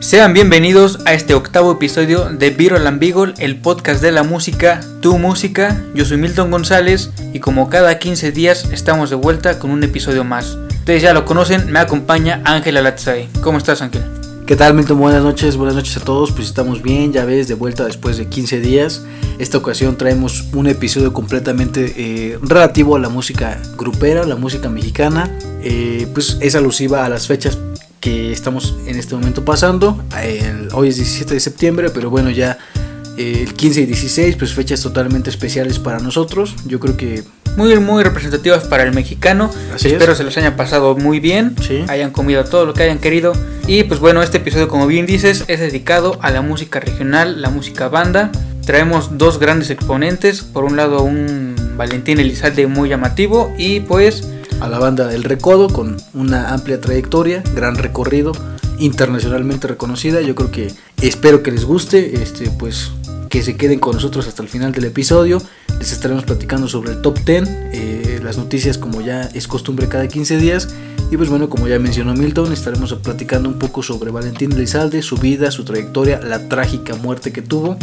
Sean bienvenidos a este octavo episodio de Viral and Beagle, el podcast de la música, tu música. Yo soy Milton González y como cada 15 días estamos de vuelta con un episodio más. Ustedes ya lo conocen, me acompaña Ángel Alatzai. ¿Cómo estás Ángel? ¿Qué tal Milton? Buenas noches, buenas noches a todos. Pues estamos bien, ya ves, de vuelta después de 15 días. Esta ocasión traemos un episodio completamente eh, relativo a la música grupera, la música mexicana. Eh, pues es alusiva a las fechas que estamos en este momento pasando. hoy es 17 de septiembre, pero bueno, ya eh, el 15 y 16, pues fechas totalmente especiales para nosotros. Yo creo que... Muy, muy representativas para el mexicano. Espero se los haya pasado muy bien, hayan comido todo lo que hayan querido. Y pues bueno, este episodio, como bien dices, es dedicado a la música regional, la música banda. Traemos dos grandes exponentes. Por un lado, un Valentín Elizalde muy llamativo y pues a la banda El Recodo con una amplia trayectoria, gran recorrido, internacionalmente reconocida. Yo creo que espero que les guste, este, pues que se queden con nosotros hasta el final del episodio. Les estaremos platicando sobre el top 10, eh, las noticias como ya es costumbre cada 15 días. Y pues bueno, como ya mencionó Milton, estaremos platicando un poco sobre Valentín Elizalde, su vida, su trayectoria, la trágica muerte que tuvo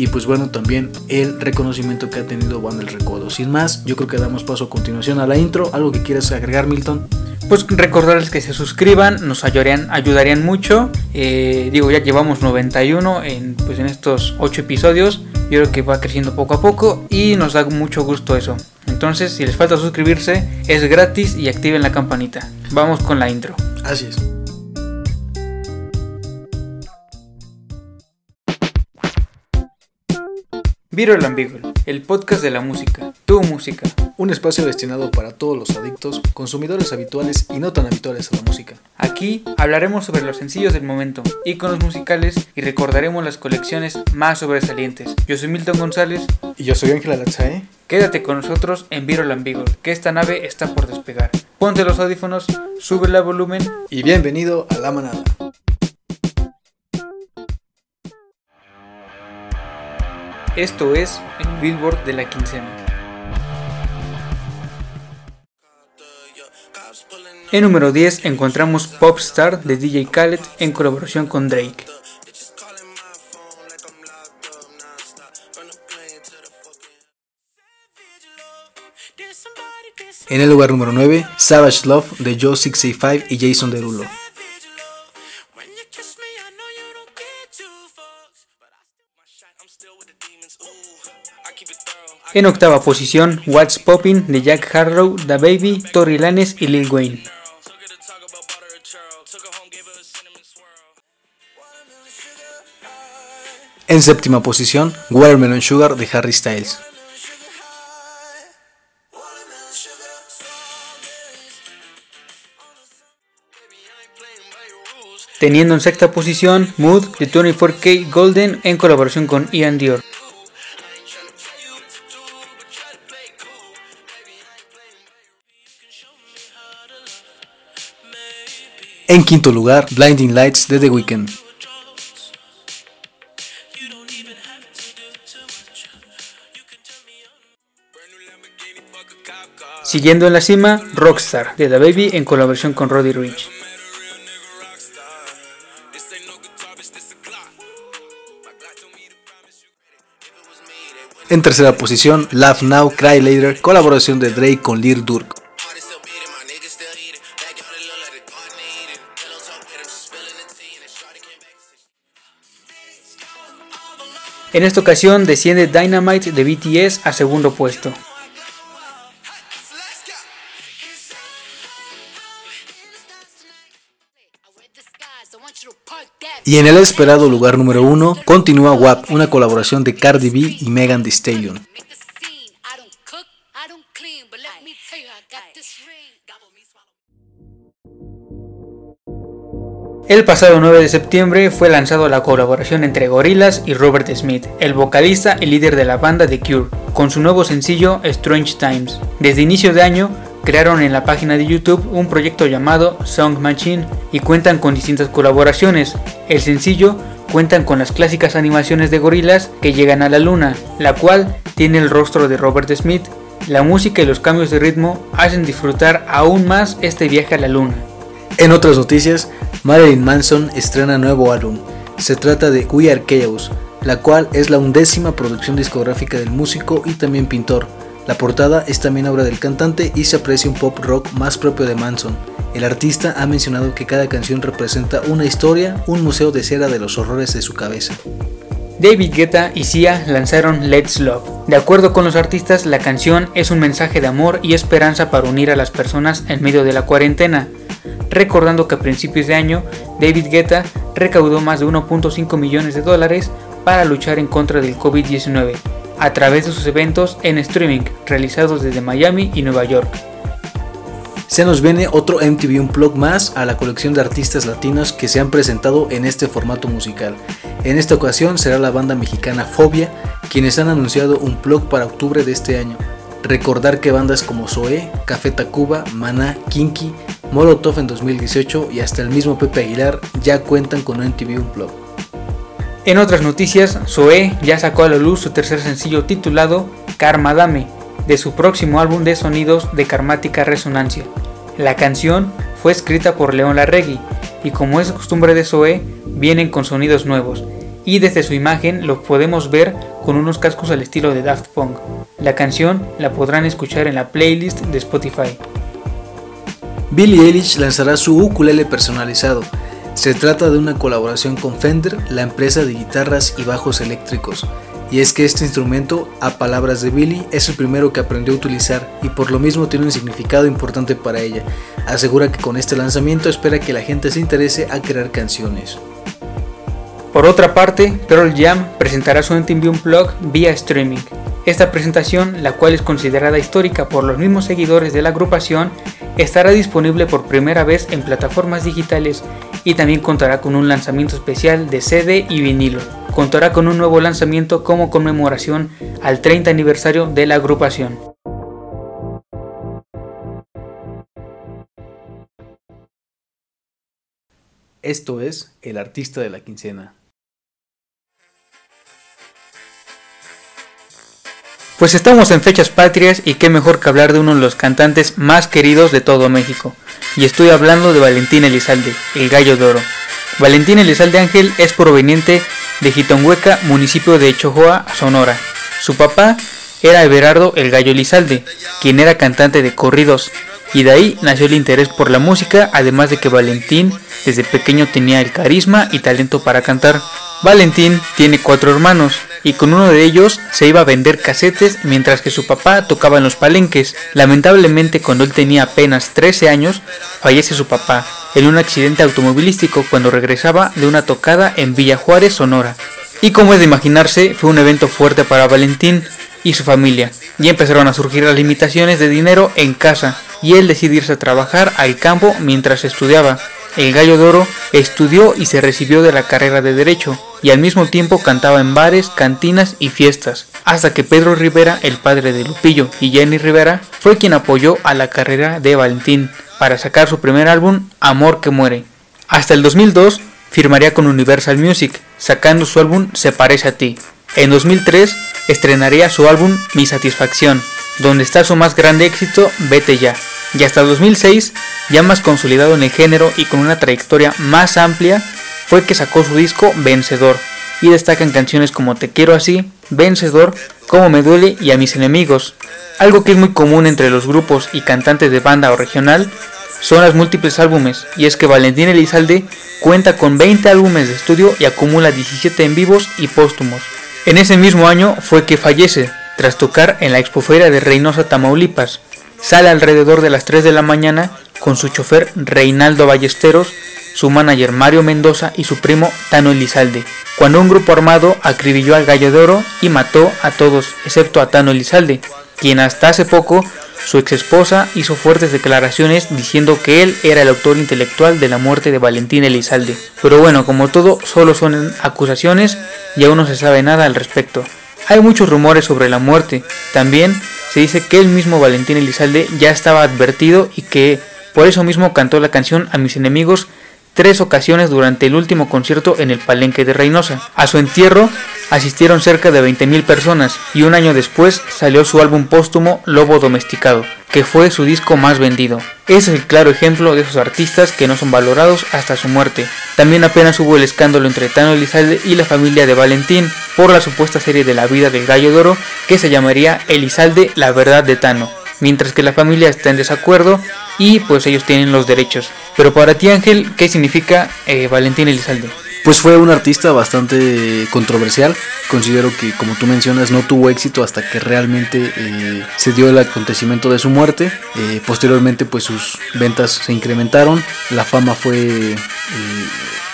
y pues bueno también el reconocimiento que ha tenido Juan del Recodo. Sin más, yo creo que damos paso a continuación a la intro. ¿Algo que quieras agregar, Milton? Pues recordarles que se suscriban, nos ayudarían, ayudarían mucho. Eh, digo, ya llevamos 91 en, pues en estos 8 episodios. Yo creo que va creciendo poco a poco y nos da mucho gusto eso. Entonces, si les falta suscribirse, es gratis y activen la campanita. Vamos con la intro. Así es. Viral Ambiguo, el podcast de la música, tu música. Un espacio destinado para todos los adictos, consumidores habituales y no tan habituales a la música. Aquí hablaremos sobre los sencillos del momento, iconos musicales y recordaremos las colecciones más sobresalientes. Yo soy Milton González. Y yo soy Ángela Latzae. Quédate con nosotros en Viral Ambiguo, que esta nave está por despegar. Ponte los audífonos, sube el volumen y bienvenido a la manada. Esto es el Billboard de la quincena. En número 10 encontramos Popstar de DJ Khaled en colaboración con Drake. En el lugar número 9, Savage Love de Joe 665 y Jason Derulo. En octava posición, What's Poppin' de Jack Harlow, The Baby, Tory Lanez y Lil Wayne. En séptima posición, Watermelon Sugar de Harry Styles. Teniendo en sexta posición Mood de 24K Golden en colaboración con Ian Dior. En quinto lugar, Blinding Lights de The Weeknd. Siguiendo en la cima, Rockstar de The Baby en colaboración con Roddy Rich. En tercera posición, Laugh Now, Cry Later, colaboración de Drake con Lil Durk. En esta ocasión desciende Dynamite de BTS a segundo puesto. Y en el esperado lugar número uno continúa WAP, una colaboración de Cardi B y Megan Thee Stallion. El pasado 9 de septiembre fue lanzado la colaboración entre Gorillaz y Robert Smith, el vocalista y líder de la banda The Cure, con su nuevo sencillo Strange Times. Desde inicio de año, crearon en la página de YouTube un proyecto llamado Song Machine y cuentan con distintas colaboraciones. El sencillo cuentan con las clásicas animaciones de gorilas que llegan a la luna, la cual tiene el rostro de Robert Smith. La música y los cambios de ritmo hacen disfrutar aún más este viaje a la luna. En otras noticias, Marilyn Manson estrena nuevo álbum. Se trata de We Are Chaos, la cual es la undécima producción discográfica del músico y también pintor. La portada es también obra del cantante y se aprecia un pop rock más propio de Manson. El artista ha mencionado que cada canción representa una historia, un museo de cera de los horrores de su cabeza. David Guetta y Sia lanzaron Let's Love. De acuerdo con los artistas, la canción es un mensaje de amor y esperanza para unir a las personas en medio de la cuarentena. Recordando que a principios de año, David Guetta recaudó más de 1.5 millones de dólares para luchar en contra del COVID-19 a través de sus eventos en streaming realizados desde Miami y Nueva York. Se nos viene otro MTV Unplugged más a la colección de artistas latinos que se han presentado en este formato musical. En esta ocasión será la banda mexicana Fobia quienes han anunciado un plug para octubre de este año. Recordar que bandas como Zoé, Café Tacuba, Maná, Kinky, Molotov en 2018 y hasta el mismo Pepe Aguilar ya cuentan con un MTV Unplugged. En otras noticias, Zoé ya sacó a la luz su tercer sencillo titulado Karma Dame, de su próximo álbum de sonidos de Karmática Resonancia. La canción fue escrita por León Larregui y como es costumbre de Zoe, vienen con sonidos nuevos y desde su imagen lo podemos ver con unos cascos al estilo de Daft Punk. La canción la podrán escuchar en la playlist de Spotify. Billie Eilish lanzará su ukulele personalizado. Se trata de una colaboración con Fender, la empresa de guitarras y bajos eléctricos. Y es que este instrumento, a palabras de Billy, es el primero que aprendió a utilizar y por lo mismo tiene un significado importante para ella. Asegura que con este lanzamiento espera que la gente se interese a crear canciones. Por otra parte, Pearl Jam presentará su MTV Unplugged vía streaming. Esta presentación, la cual es considerada histórica por los mismos seguidores de la agrupación, estará disponible por primera vez en plataformas digitales y también contará con un lanzamiento especial de CD y vinilo. Contará con un nuevo lanzamiento como conmemoración al 30 aniversario de la agrupación. Esto es El Artista de la Quincena. Pues estamos en fechas patrias y qué mejor que hablar de uno de los cantantes más queridos de todo México. Y estoy hablando de Valentín Elizalde, el gallo de oro. Valentín Elizalde Ángel es proveniente de Jitonhueca, municipio de Chojoa, Sonora. Su papá era Everardo el Gallo Elizalde, quien era cantante de corridos, y de ahí nació el interés por la música, además de que Valentín desde pequeño tenía el carisma y talento para cantar. Valentín tiene cuatro hermanos, y con uno de ellos se iba a vender casetes mientras que su papá tocaba en los palenques. Lamentablemente cuando él tenía apenas 13 años fallece su papá en un accidente automovilístico cuando regresaba de una tocada en Villa Juárez, Sonora. Y como es de imaginarse, fue un evento fuerte para Valentín y su familia, y empezaron a surgir las limitaciones de dinero en casa, y él decidió irse a trabajar al campo mientras estudiaba. El Gallo de estudió y se recibió de la carrera de Derecho, y al mismo tiempo cantaba en bares, cantinas y fiestas, hasta que Pedro Rivera, el padre de Lupillo y Jenny Rivera, fue quien apoyó a la carrera de Valentín para sacar su primer álbum, Amor que muere. Hasta el 2002 firmaría con Universal Music, sacando su álbum Se parece a ti. En 2003 estrenaría su álbum Mi Satisfacción, donde está su más grande éxito Vete ya. Y hasta 2006, ya más consolidado en el género y con una trayectoria más amplia, fue que sacó su disco Vencedor, y destacan canciones como Te quiero así, Vencedor, Cómo me duele y A mis enemigos. Algo que es muy común entre los grupos y cantantes de banda o regional son las múltiples álbumes, y es que Valentín Elizalde cuenta con 20 álbumes de estudio y acumula 17 en vivos y póstumos. En ese mismo año fue que fallece, tras tocar en la expoferia de Reynosa, Tamaulipas. Sale alrededor de las 3 de la mañana con su chofer Reinaldo Ballesteros su manager Mario Mendoza y su primo Tano Elizalde, cuando un grupo armado acribilló al Gallo de Oro y mató a todos, excepto a Tano Elizalde, quien hasta hace poco su ex esposa hizo fuertes declaraciones diciendo que él era el autor intelectual de la muerte de Valentín Elizalde. Pero bueno, como todo, solo son acusaciones y aún no se sabe nada al respecto. Hay muchos rumores sobre la muerte. También se dice que el mismo Valentín Elizalde ya estaba advertido y que por eso mismo cantó la canción A mis enemigos tres ocasiones durante el último concierto en el Palenque de Reynosa. A su entierro asistieron cerca de 20.000 personas y un año después salió su álbum póstumo Lobo Domesticado, que fue su disco más vendido. Es el claro ejemplo de esos artistas que no son valorados hasta su muerte. También apenas hubo el escándalo entre Tano Elizalde y la familia de Valentín por la supuesta serie de la vida del gallo de oro que se llamaría Elizalde La verdad de Tano, mientras que la familia está en desacuerdo y pues ellos tienen los derechos. Pero para ti Ángel, ¿qué significa eh, Valentín Elizalde? Pues fue un artista bastante controversial. Considero que, como tú mencionas, no tuvo éxito hasta que realmente eh, se dio el acontecimiento de su muerte. Eh, posteriormente, pues sus ventas se incrementaron, la fama fue eh,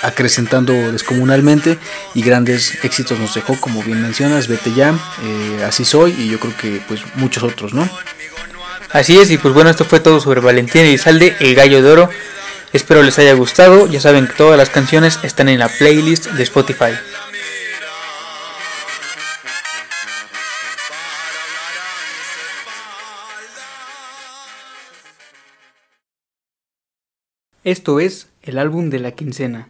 acrecentando descomunalmente y grandes éxitos nos dejó, como bien mencionas, Vete ya, Así soy y yo creo que pues muchos otros, ¿no? Así es, y pues bueno, esto fue todo sobre Valentín Elizalde, el gallo de oro. Espero les haya gustado, ya saben que todas las canciones están en la playlist de Spotify. Esto es el álbum de la quincena.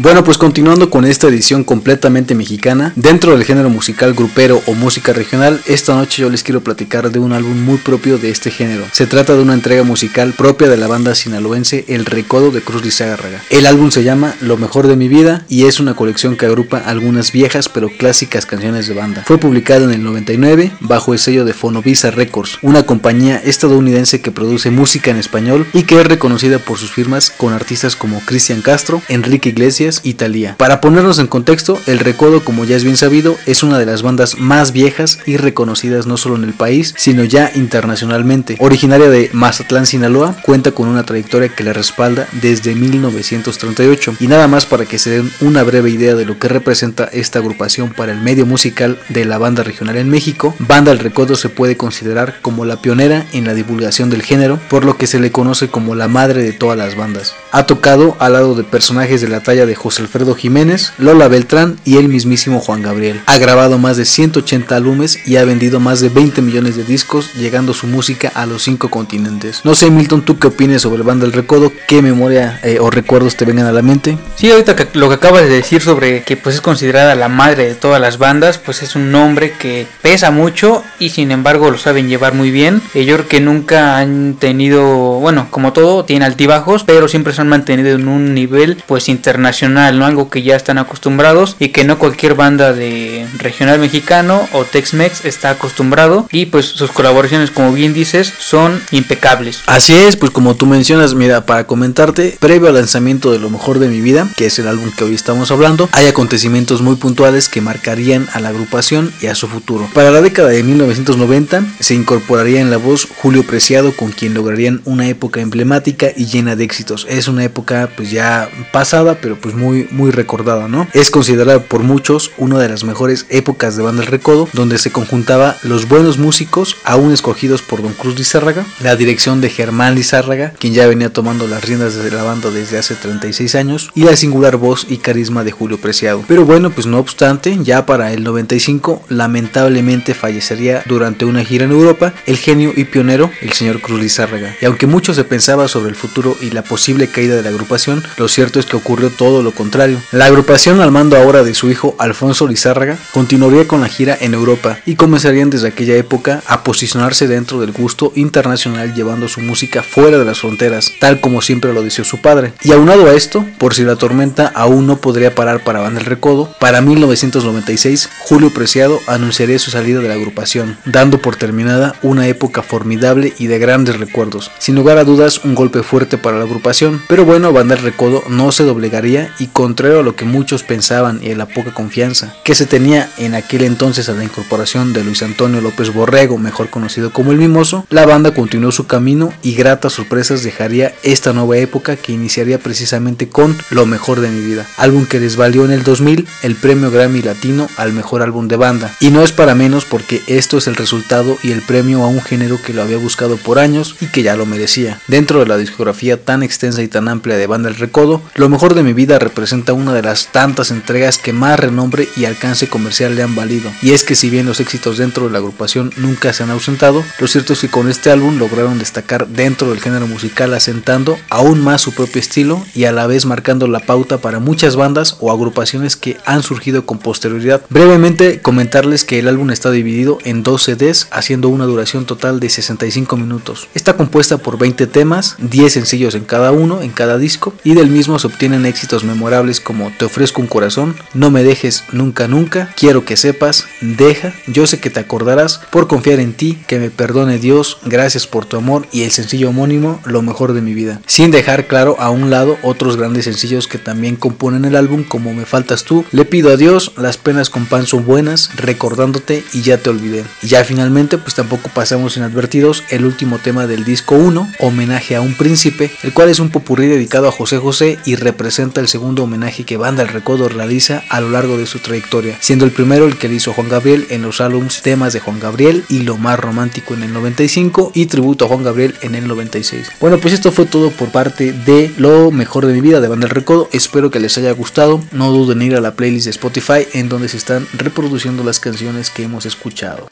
Bueno, pues continuando con esta edición completamente mexicana, dentro del género musical grupero o música regional, esta noche yo les quiero platicar de un álbum muy propio de este género. Se trata de una entrega musical propia de la banda sinaloense El Recodo de Cruz Lizárraga. El álbum se llama Lo mejor de mi vida y es una colección que agrupa algunas viejas pero clásicas canciones de banda. Fue publicado en el 99 bajo el sello de Fonovisa Records, una compañía estadounidense que produce música en español y que es reconocida por sus firmas con artistas como Cristian Castro, Enrique Iglesias, Italia. Para ponernos en contexto, El Recodo, como ya es bien sabido, es una de las bandas más viejas y reconocidas no solo en el país, sino ya internacionalmente. Originaria de Mazatlán, Sinaloa, cuenta con una trayectoria que le respalda desde 1938. Y nada más para que se den una breve idea de lo que representa esta agrupación para el medio musical de la banda regional en México, Banda El Recodo se puede considerar como la pionera en la divulgación del género, por lo que se le conoce como la madre de todas las bandas. Ha tocado al lado de personajes de la talla de José Alfredo Jiménez, Lola Beltrán y el mismísimo Juan Gabriel. Ha grabado más de 180 álbumes y ha vendido más de 20 millones de discos, llegando su música a los cinco continentes. No sé, Milton, ¿tú qué opinas sobre Banda El Recodo? ¿Qué memoria eh, o recuerdos te vengan a la mente? Sí, ahorita lo que acabas de decir sobre que pues es considerada la madre de todas las bandas, pues es un nombre que pesa mucho y sin embargo lo saben llevar muy bien. Eh, yo creo que nunca han tenido, bueno, como todo, tiene altibajos, pero siempre han mantenido en un nivel pues internacional ¿no? Algo que ya están acostumbrados y que no cualquier banda de regional mexicano o Tex-Mex está acostumbrado y pues sus colaboraciones, como bien dices, son impecables. Así es, pues como tú mencionas, mira, para comentarte, previo al lanzamiento de Lo Mejor de mi Vida, que es el álbum que hoy estamos hablando, hay acontecimientos muy puntuales que marcarían a la agrupación y a su futuro. Para la década de 1990 se incorporaría en la voz Julio Preciado, con quien lograrían una época emblemática y llena de éxitos. Es una época pues ya pasada, pero pues muy, muy recordada, ¿no? Es considerada por muchos una de las mejores épocas de Banda El Recodo, donde se conjuntaba los buenos músicos, aún escogidos por Don Cruz Lizárraga, la dirección de Germán Lizárraga, quien ya venía tomando las riendas de la banda desde hace 36 años, y la singular voz y carisma de Julio Preciado. Pero bueno, pues no obstante, ya para el 95, lamentablemente fallecería durante una gira en Europa el genio y pionero, el señor Cruz Lizárraga. Y aunque mucho se pensaba sobre el futuro y la posible caída de la agrupación, lo cierto es que ocurrió todo lo contrario. La agrupación al mando ahora de su hijo Alfonso Lizárraga continuaría con la gira en Europa y comenzarían desde aquella época a posicionarse dentro del gusto internacional llevando su música fuera de las fronteras, tal como siempre lo deseó su padre. Y aunado a esto, por si la tormenta aún no podría parar para Banda el Recodo, para 1996 Julio Preciado anunciaría su salida de la agrupación, dando por terminada una época formidable y de grandes recuerdos. Sin lugar a dudas, un golpe fuerte para la agrupación, pero bueno, Banda el Recodo no se doblegaría y contrario a lo que muchos pensaban y a la poca confianza que se tenía en aquel entonces a la incorporación de Luis Antonio López Borrego, mejor conocido como el Mimoso, la banda continuó su camino y gratas sorpresas dejaría esta nueva época que iniciaría precisamente con Lo mejor de mi vida, álbum que les valió en el 2000 el premio Grammy Latino al mejor álbum de banda. Y no es para menos porque esto es el resultado y el premio a un género que lo había buscado por años y que ya lo merecía. dentro de la discografía tan extensa y tan amplia de Banda El Recodo, Lo mejor de mi vida representa una de las tantas entregas que más renombre y alcance comercial le han valido. Y es que si bien los éxitos dentro de la agrupación nunca se han ausentado, lo cierto es que con este álbum lograron destacar dentro del género musical asentando aún más su propio estilo y a la vez marcando la pauta para muchas bandas o agrupaciones que han surgido con posterioridad. Brevemente comentarles que el álbum está dividido en dos CDs haciendo una duración total de 65 minutos. Está compuesta por 20 temas, 10 sencillos en cada uno, en cada disco, y del mismo se obtienen éxitos memorables como Te ofrezco un corazón, No me dejes nunca nunca, Quiero que sepas, Deja, Yo sé que te acordarás, Por confiar en ti, Que me perdone Dios, Gracias por tu amor y el sencillo homónimo Lo mejor de mi vida. Sin dejar claro a un lado otros grandes sencillos que también componen el álbum como Me faltas tú, Le pido a Dios, Las penas con pan son buenas, Recordándote y ya te olvidé. Ya finalmente pues tampoco pasamos inadvertidos el último tema del disco 1, Homenaje a un príncipe, el cual es un dedicado a José José y representa el segundo homenaje que Banda El Recodo realiza a lo largo de su trayectoria, siendo el primero el que le hizo Juan Gabriel en los álbums Temas de Juan Gabriel y Lo más romántico en el 95 y Tributo a Juan Gabriel en el 96. Bueno, pues esto fue todo por parte de Lo mejor de mi vida de Banda El Recodo. Espero que les haya gustado. No duden en ir a la playlist de Spotify en donde se están reproduciendo las canciones que hemos escuchado.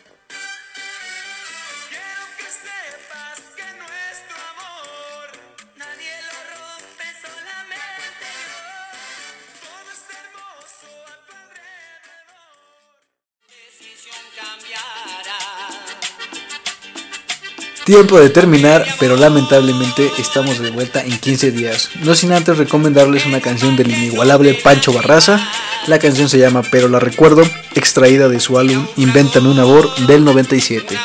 Tiempo de terminar, pero lamentablemente estamos de vuelta en 15 días. No sin antes recomendarles una canción del inigualable Pancho Barraza. La canción se llama Pero la recuerdo, extraída de su álbum Invéntame un amor del 97.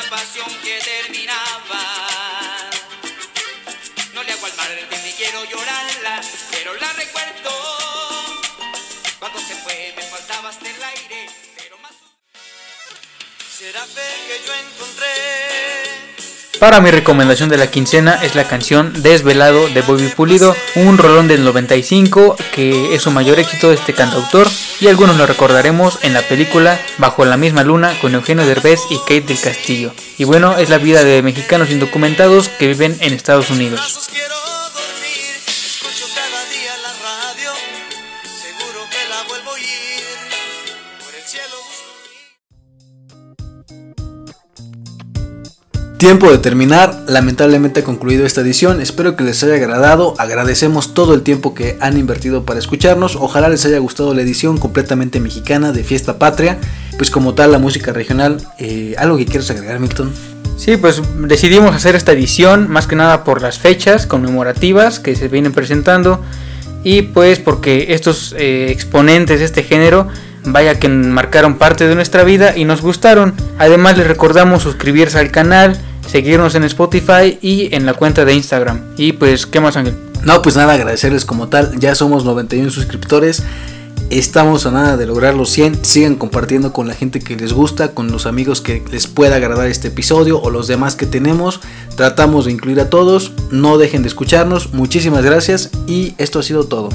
Para mi recomendación de la quincena es la canción Desvelado de Bobby Pulido, un rolón del 95 que es su mayor éxito de este cantautor y algunos lo recordaremos en la película Bajo la misma luna con Eugenio Derbez y Kate del Castillo. Y bueno, es la vida de mexicanos indocumentados que viven en Estados Unidos. Tiempo de terminar, lamentablemente ha concluido esta edición, espero que les haya agradado, agradecemos todo el tiempo que han invertido para escucharnos, ojalá les haya gustado la edición completamente mexicana de Fiesta Patria, pues como tal la música regional, eh, ¿algo que quieras agregar Milton? Sí, pues decidimos hacer esta edición más que nada por las fechas conmemorativas que se vienen presentando y pues porque estos eh, exponentes de este género vaya que marcaron parte de nuestra vida y nos gustaron. Además les recordamos suscribirse al canal, seguirnos en Spotify y en la cuenta de Instagram. Y pues, ¿qué más Ángel? No, pues nada, agradecerles como tal. Ya somos 91 suscriptores. Estamos a nada de lograr los 100. Sigan compartiendo con la gente que les gusta, con los amigos que les pueda agradar este episodio o los demás que tenemos. Tratamos de incluir a todos. No dejen de escucharnos. Muchísimas gracias y esto ha sido todo.